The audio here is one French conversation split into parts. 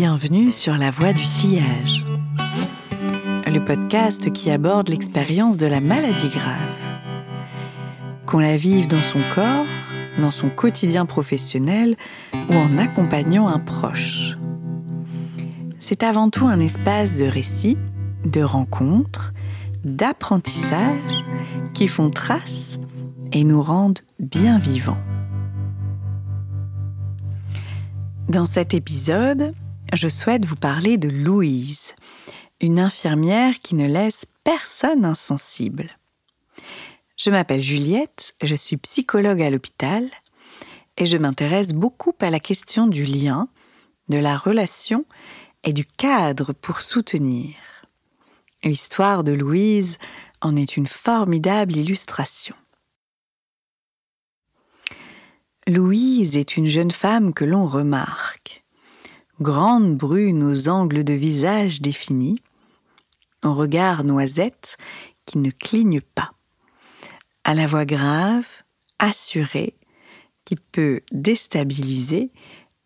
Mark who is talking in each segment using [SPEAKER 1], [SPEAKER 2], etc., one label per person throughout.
[SPEAKER 1] Bienvenue sur La Voie du Sillage, le podcast qui aborde l'expérience de la maladie grave. Qu'on la vive dans son corps, dans son quotidien professionnel ou en accompagnant un proche. C'est avant tout un espace de récit, de rencontres, d'apprentissage qui font trace et nous rendent bien vivants. Dans cet épisode, je souhaite vous parler de Louise, une infirmière qui ne laisse personne insensible. Je m'appelle Juliette, je suis psychologue à l'hôpital et je m'intéresse beaucoup à la question du lien, de la relation et du cadre pour soutenir. L'histoire de Louise en est une formidable illustration. Louise est une jeune femme que l'on remarque. Grande brune aux angles de visage définis, en regard noisette qui ne cligne pas, à la voix grave, assurée, qui peut déstabiliser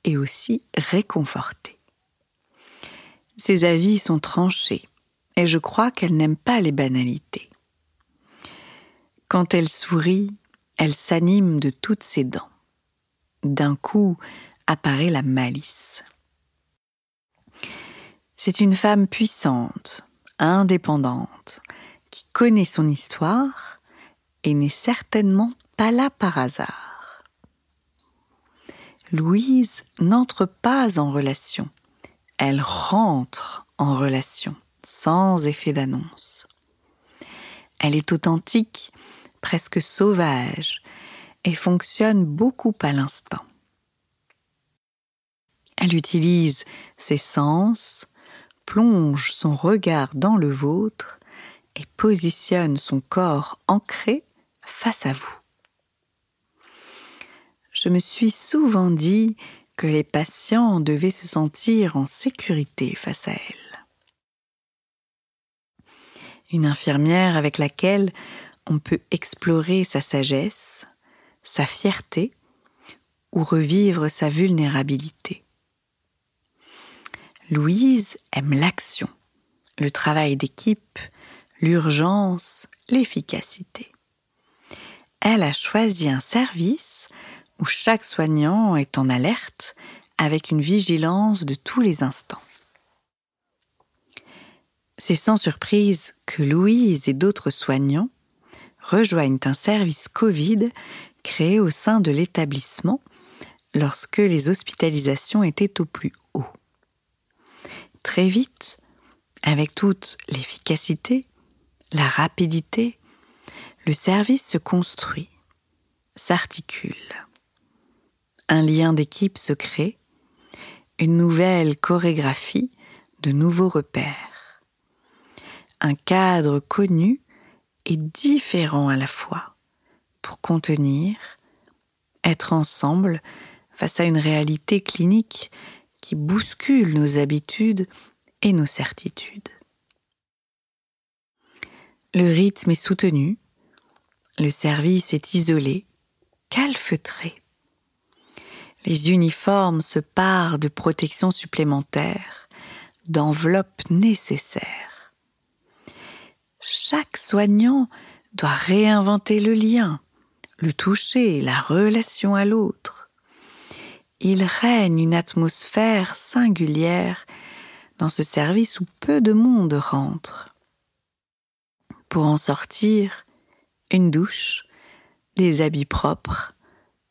[SPEAKER 1] et aussi réconforter. Ses avis sont tranchés, et je crois qu'elle n'aime pas les banalités. Quand elle sourit, elle s'anime de toutes ses dents d'un coup apparaît la malice. C'est une femme puissante, indépendante, qui connaît son histoire et n'est certainement pas là par hasard. Louise n'entre pas en relation, elle rentre en relation sans effet d'annonce. Elle est authentique, presque sauvage, et fonctionne beaucoup à l'instinct. Elle utilise ses sens, plonge son regard dans le vôtre et positionne son corps ancré face à vous. Je me suis souvent dit que les patients devaient se sentir en sécurité face à elle. Une infirmière avec laquelle on peut explorer sa sagesse, sa fierté ou revivre sa vulnérabilité. Louise aime l'action, le travail d'équipe, l'urgence, l'efficacité. Elle a choisi un service où chaque soignant est en alerte avec une vigilance de tous les instants. C'est sans surprise que Louise et d'autres soignants rejoignent un service Covid créé au sein de l'établissement lorsque les hospitalisations étaient au plus haut. Très vite, avec toute l'efficacité, la rapidité, le service se construit, s'articule. Un lien d'équipe se crée, une nouvelle chorégraphie, de nouveaux repères. Un cadre connu et différent à la fois pour contenir, être ensemble face à une réalité clinique qui bouscule nos habitudes et nos certitudes. Le rythme est soutenu, le service est isolé, calfeutré. Les uniformes se parent de protections supplémentaires, d'enveloppes nécessaires. Chaque soignant doit réinventer le lien, le toucher, la relation à l'autre. Il règne une atmosphère singulière dans ce service où peu de monde rentre. Pour en sortir, une douche, des habits propres,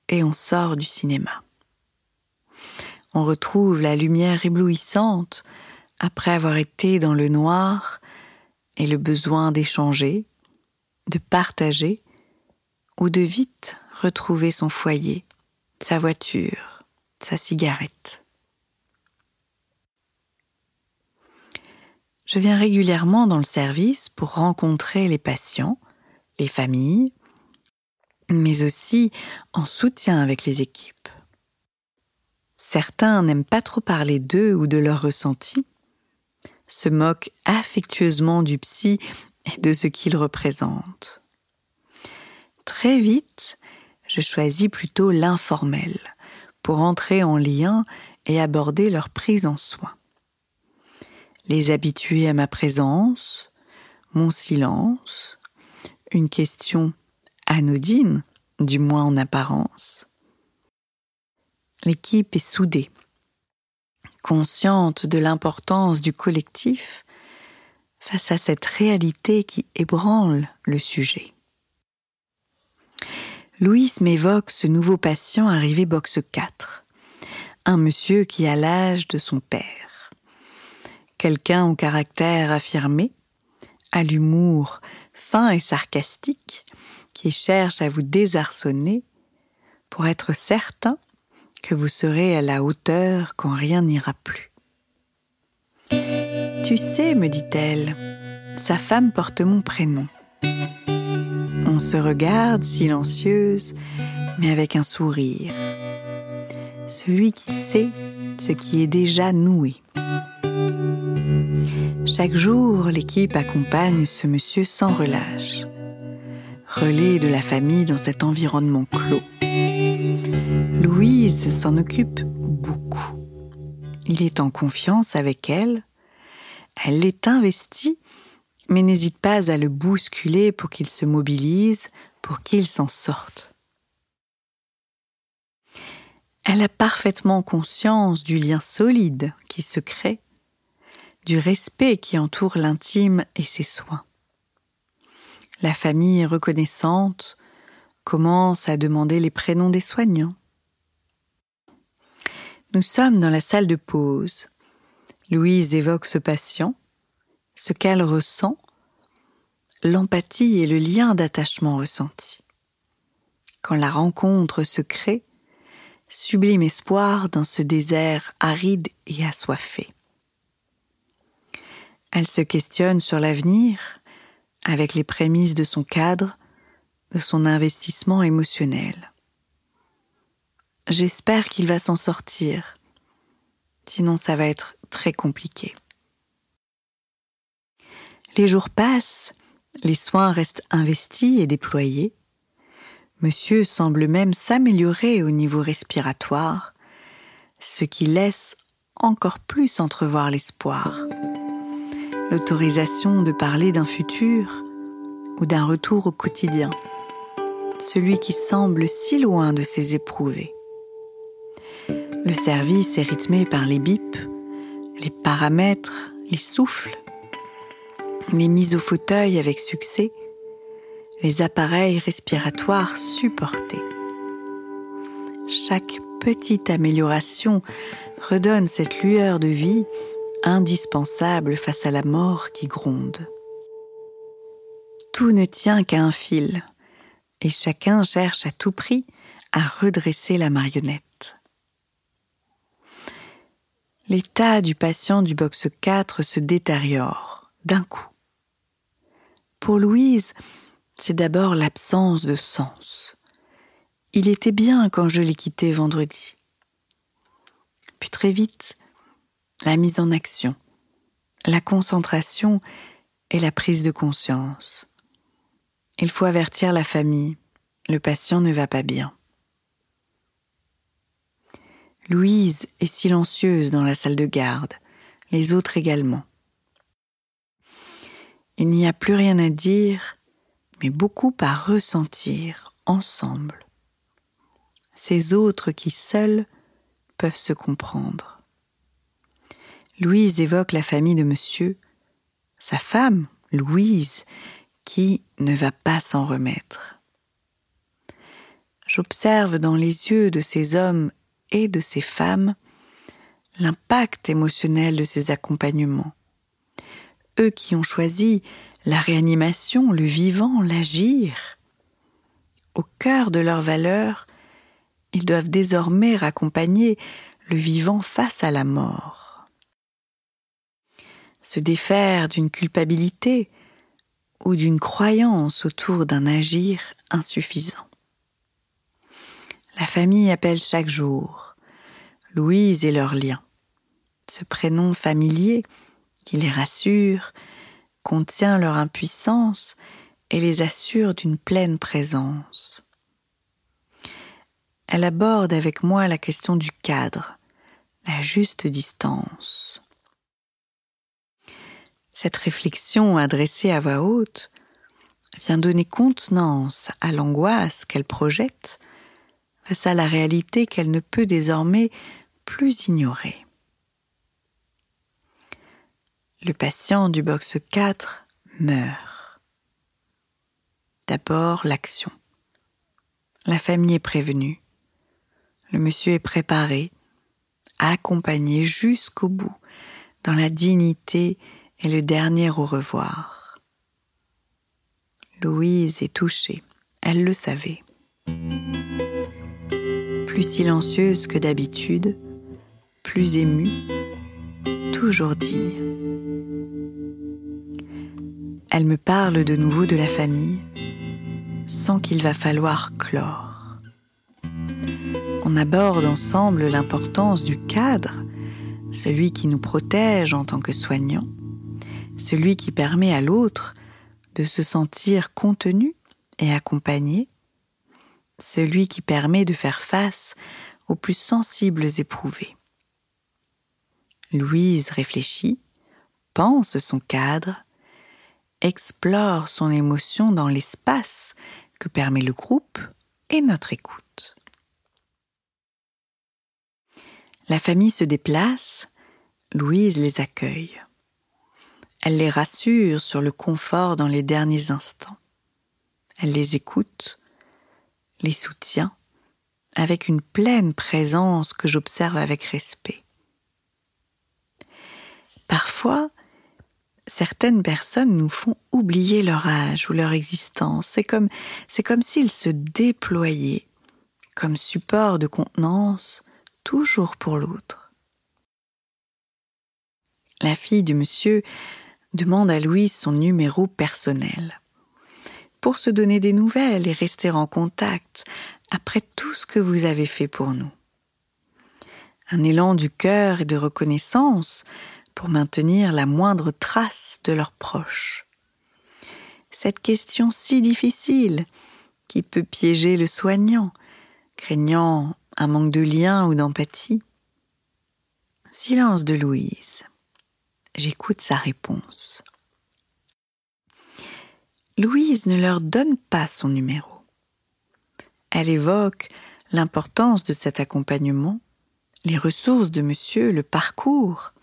[SPEAKER 1] et on sort du cinéma. On retrouve la lumière éblouissante après avoir été dans le noir et le besoin d'échanger, de partager, ou de vite retrouver son foyer, sa voiture, sa cigarette. Je viens régulièrement dans le service pour rencontrer les patients, les familles, mais aussi en soutien avec les équipes. Certains n'aiment pas trop parler d'eux ou de leurs ressentis, se moquent affectueusement du psy et de ce qu'il représente très vite, je choisis plutôt l'informel pour entrer en lien et aborder leur prise en soin. Les habituer à ma présence, mon silence, une question anodine, du moins en apparence. L'équipe est soudée, consciente de l'importance du collectif face à cette réalité qui ébranle le sujet. Louise m'évoque ce nouveau patient arrivé box 4, un monsieur qui a l'âge de son père. Quelqu'un au caractère affirmé, à l'humour fin et sarcastique, qui cherche à vous désarçonner pour être certain que vous serez à la hauteur quand rien n'ira plus. Tu sais, me dit-elle, sa femme porte mon prénom. On se regarde silencieuse, mais avec un sourire. Celui qui sait ce qui est déjà noué. Chaque jour, l'équipe accompagne ce monsieur sans relâche. Relais de la famille dans cet environnement clos. Louise s'en occupe beaucoup. Il est en confiance avec elle. Elle l'est investie mais n'hésite pas à le bousculer pour qu'il se mobilise, pour qu'il s'en sorte. Elle a parfaitement conscience du lien solide qui se crée, du respect qui entoure l'intime et ses soins. La famille reconnaissante commence à demander les prénoms des soignants. Nous sommes dans la salle de pause. Louise évoque ce patient ce qu'elle ressent, l'empathie et le lien d'attachement ressenti. Quand la rencontre se crée, sublime espoir dans ce désert aride et assoiffé. Elle se questionne sur l'avenir avec les prémices de son cadre, de son investissement émotionnel. J'espère qu'il va s'en sortir, sinon ça va être très compliqué. Les jours passent, les soins restent investis et déployés. Monsieur semble même s'améliorer au niveau respiratoire, ce qui laisse encore plus entrevoir l'espoir. L'autorisation de parler d'un futur ou d'un retour au quotidien, celui qui semble si loin de ses éprouvés. Le service est rythmé par les bips, les paramètres, les souffles, les mises au fauteuil avec succès, les appareils respiratoires supportés. Chaque petite amélioration redonne cette lueur de vie indispensable face à la mort qui gronde. Tout ne tient qu'à un fil, et chacun cherche à tout prix à redresser la marionnette. L'état du patient du box 4 se détériore d'un coup. Pour Louise, c'est d'abord l'absence de sens. Il était bien quand je l'ai quitté vendredi. Puis très vite, la mise en action, la concentration et la prise de conscience. Il faut avertir la famille, le patient ne va pas bien. Louise est silencieuse dans la salle de garde, les autres également. Il n'y a plus rien à dire, mais beaucoup à ressentir ensemble. Ces autres qui seuls peuvent se comprendre. Louise évoque la famille de monsieur, sa femme, Louise, qui ne va pas s'en remettre. J'observe dans les yeux de ces hommes et de ces femmes l'impact émotionnel de ces accompagnements eux qui ont choisi la réanimation, le vivant, l'agir. Au cœur de leurs valeurs, ils doivent désormais raccompagner le vivant face à la mort. Se défaire d'une culpabilité ou d'une croyance autour d'un agir insuffisant. La famille appelle chaque jour Louise et leurs liens. Ce prénom familier qui les rassure, contient leur impuissance et les assure d'une pleine présence. Elle aborde avec moi la question du cadre, la juste distance. Cette réflexion adressée à voix haute vient donner contenance à l'angoisse qu'elle projette face à la réalité qu'elle ne peut désormais plus ignorer. Le patient du box 4 meurt. D'abord l'action. La famille est prévenue. Le monsieur est préparé, accompagné jusqu'au bout, dans la dignité et le dernier au revoir. Louise est touchée, elle le savait. Plus silencieuse que d'habitude, plus émue, toujours digne. Elle me parle de nouveau de la famille, sans qu'il va falloir clore. On aborde ensemble l'importance du cadre, celui qui nous protège en tant que soignants, celui qui permet à l'autre de se sentir contenu et accompagné, celui qui permet de faire face aux plus sensibles éprouvés. Louise réfléchit, pense son cadre, explore son émotion dans l'espace que permet le groupe et notre écoute. La famille se déplace, Louise les accueille. Elle les rassure sur le confort dans les derniers instants. Elle les écoute, les soutient, avec une pleine présence que j'observe avec respect. Parfois, certaines personnes nous font oublier leur âge ou leur existence. C'est comme, s'ils se déployaient comme support de contenance toujours pour l'autre. La fille du monsieur demande à Louise son numéro personnel pour se donner des nouvelles et rester en contact après tout ce que vous avez fait pour nous. Un élan du cœur et de reconnaissance pour maintenir la moindre trace de leurs proches. Cette question si difficile qui peut piéger le soignant, craignant un manque de lien ou d'empathie. Silence de Louise. J'écoute sa réponse. Louise ne leur donne pas son numéro. Elle évoque l'importance de cet accompagnement, les ressources de monsieur, le parcours.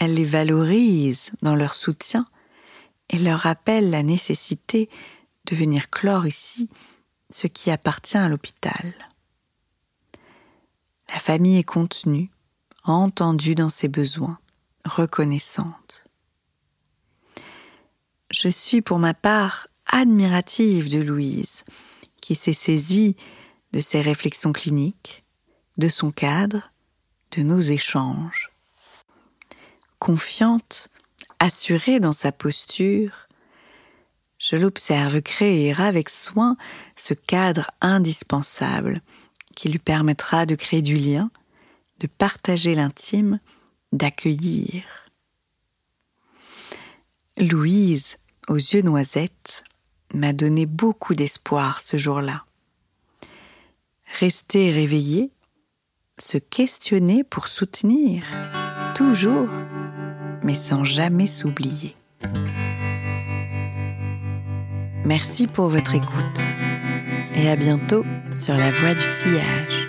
[SPEAKER 1] Elle les valorise dans leur soutien et leur rappelle la nécessité de venir clore ici ce qui appartient à l'hôpital. La famille est contenue, entendue dans ses besoins reconnaissante. Je suis pour ma part admirative de Louise, qui s'est saisie de ses réflexions cliniques, de son cadre, de nos échanges. Confiante, assurée dans sa posture, je l'observe créer avec soin ce cadre indispensable qui lui permettra de créer du lien, de partager l'intime d'accueillir. Louise, aux yeux noisettes, m'a donné beaucoup d'espoir ce jour-là. Rester réveillé, se questionner pour soutenir, toujours, mais sans jamais s'oublier. Merci pour votre écoute et à bientôt sur la voie du sillage.